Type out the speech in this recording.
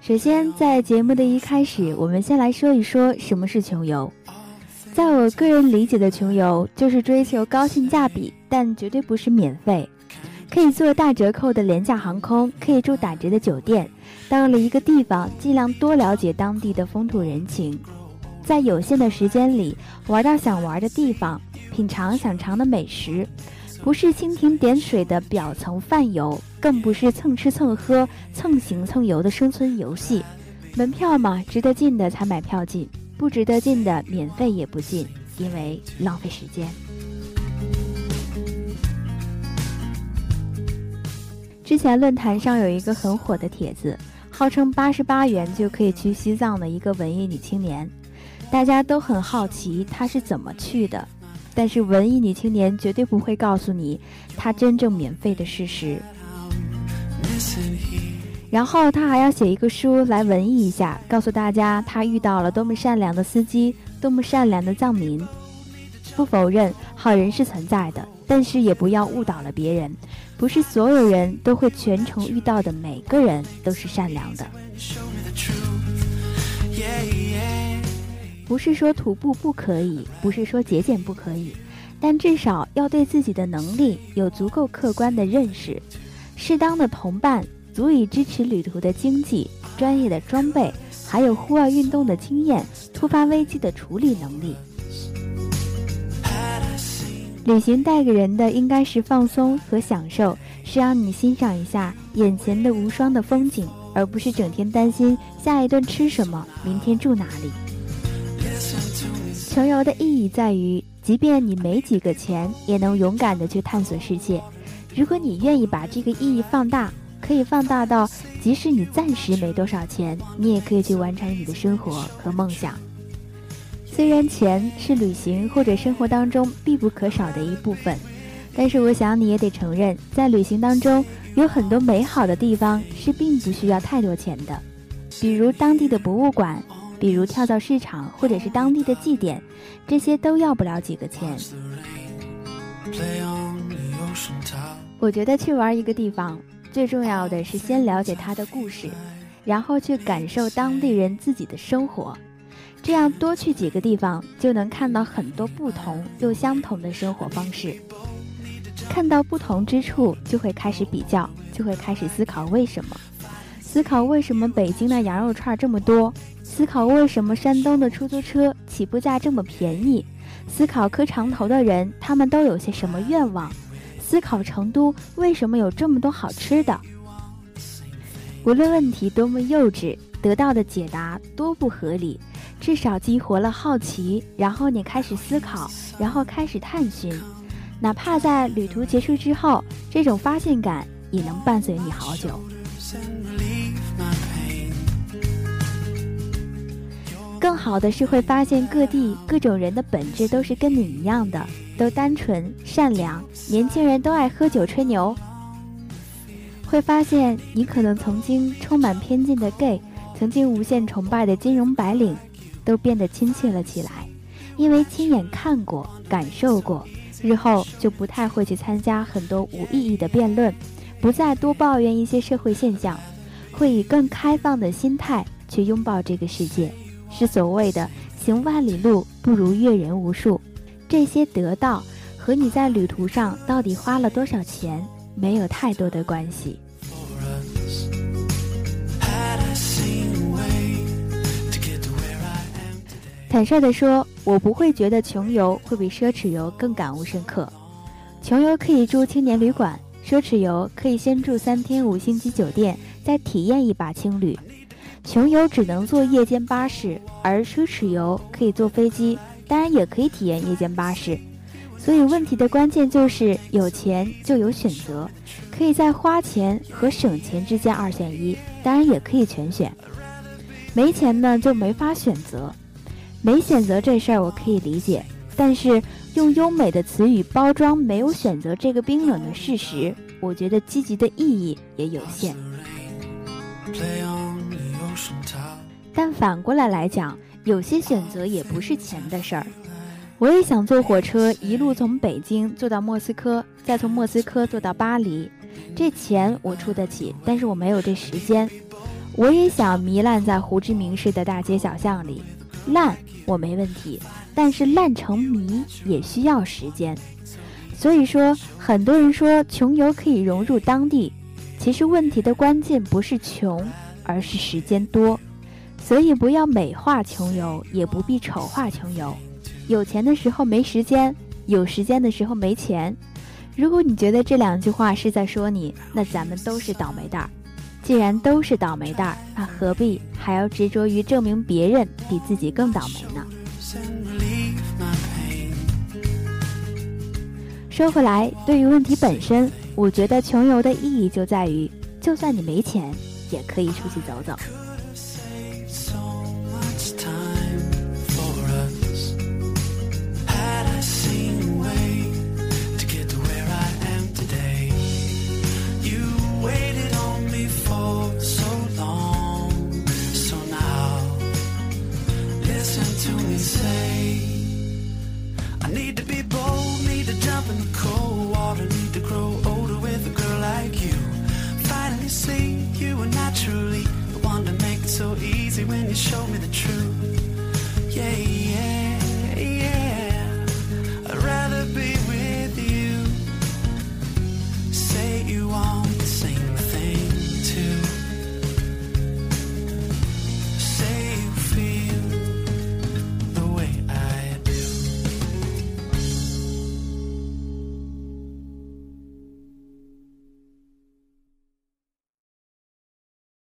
首先，在节目的一开始，我们先来说一说什么是穷游。在我个人理解的穷游，就是追求高性价比，但绝对不是免费。可以坐大折扣的廉价航空，可以住打折的酒店。到了一个地方，尽量多了解当地的风土人情，在有限的时间里玩到想玩的地方，品尝想尝的美食。不是蜻蜓点水的表层泛游，更不是蹭吃蹭喝、蹭行蹭游的生存游戏。门票嘛，值得进的才买票进，不值得进的免费也不进，因为浪费时间。之前论坛上有一个很火的帖子，号称八十八元就可以去西藏的一个文艺女青年，大家都很好奇她是怎么去的。但是文艺女青年绝对不会告诉你她真正免费的事实。然后她还要写一个书来文艺一下，告诉大家她遇到了多么善良的司机，多么善良的藏民。不否认好人是存在的，但是也不要误导了别人，不是所有人都会全程遇到的，每个人都是善良的。不是说徒步不可以，不是说节俭不可以，但至少要对自己的能力有足够客观的认识。适当的同伴足以支持旅途的经济、专业的装备，还有户外运动的经验、突发危机的处理能力。旅行带给人的应该是放松和享受，是让你欣赏一下眼前的无双的风景，而不是整天担心下一顿吃什么，明天住哪里。穷游的意义在于，即便你没几个钱，也能勇敢的去探索世界。如果你愿意把这个意义放大，可以放大到，即使你暂时没多少钱，你也可以去完成你的生活和梦想。虽然钱是旅行或者生活当中必不可少的一部分，但是我想你也得承认，在旅行当中有很多美好的地方是并不需要太多钱的，比如当地的博物馆。比如跳蚤市场，或者是当地的祭典，这些都要不了几个钱。我觉得去玩一个地方，最重要的是先了解它的故事，然后去感受当地人自己的生活。这样多去几个地方，就能看到很多不同又相同的生活方式。看到不同之处，就会开始比较，就会开始思考为什么。思考为什么北京的羊肉串这么多？思考为什么山东的出租车起步价这么便宜？思考磕长头的人，他们都有些什么愿望？思考成都为什么有这么多好吃的？无论问题多么幼稚，得到的解答多不合理，至少激活了好奇，然后你开始思考，然后开始探寻。哪怕在旅途结束之后，这种发现感也能伴随你好久。更好的是会发现各地各种人的本质都是跟你一样的，都单纯善良，年轻人都爱喝酒吹牛。会发现你可能曾经充满偏见的 gay，曾经无限崇拜的金融白领，都变得亲切了起来，因为亲眼看过、感受过，日后就不太会去参加很多无意义的辩论，不再多抱怨一些社会现象，会以更开放的心态去拥抱这个世界。是所谓的行万里路不如阅人无数，这些得到和你在旅途上到底花了多少钱没有太多的关系。坦率地说，我不会觉得穷游会比奢侈游更感悟深刻。穷游可以住青年旅馆。奢侈游可以先住三天五星级酒店，再体验一把青旅；穷游只能坐夜间巴士，而奢侈游可以坐飞机，当然也可以体验夜间巴士。所以问题的关键就是有钱就有选择，可以在花钱和省钱之间二选一，当然也可以全选。没钱呢就没法选择，没选择这事儿我可以理解，但是用优美的词语包装没有选择这个冰冷的事实，我觉得积极的意义也有限。但反过来来讲，有些选择也不是钱的事儿。我也想坐火车一路从北京坐到莫斯科，再从莫斯科坐到巴黎，这钱我出得起，但是我没有这时间。我也想糜烂在胡志明市的大街小巷里，烂我没问题，但是烂成迷也需要时间。所以说，很多人说穷游可以融入当地，其实问题的关键不是穷，而是时间多。所以不要美化穷游，也不必丑化穷游。有钱的时候没时间，有时间的时候没钱。如果你觉得这两句话是在说你，那咱们都是倒霉蛋儿。既然都是倒霉蛋儿，那何必还要执着于证明别人比自己更倒霉呢？说回来，对于问题本身，我觉得穷游的意义就在于，就算你没钱，也可以出去走走。easy when you show me the truth. Yeah, yeah.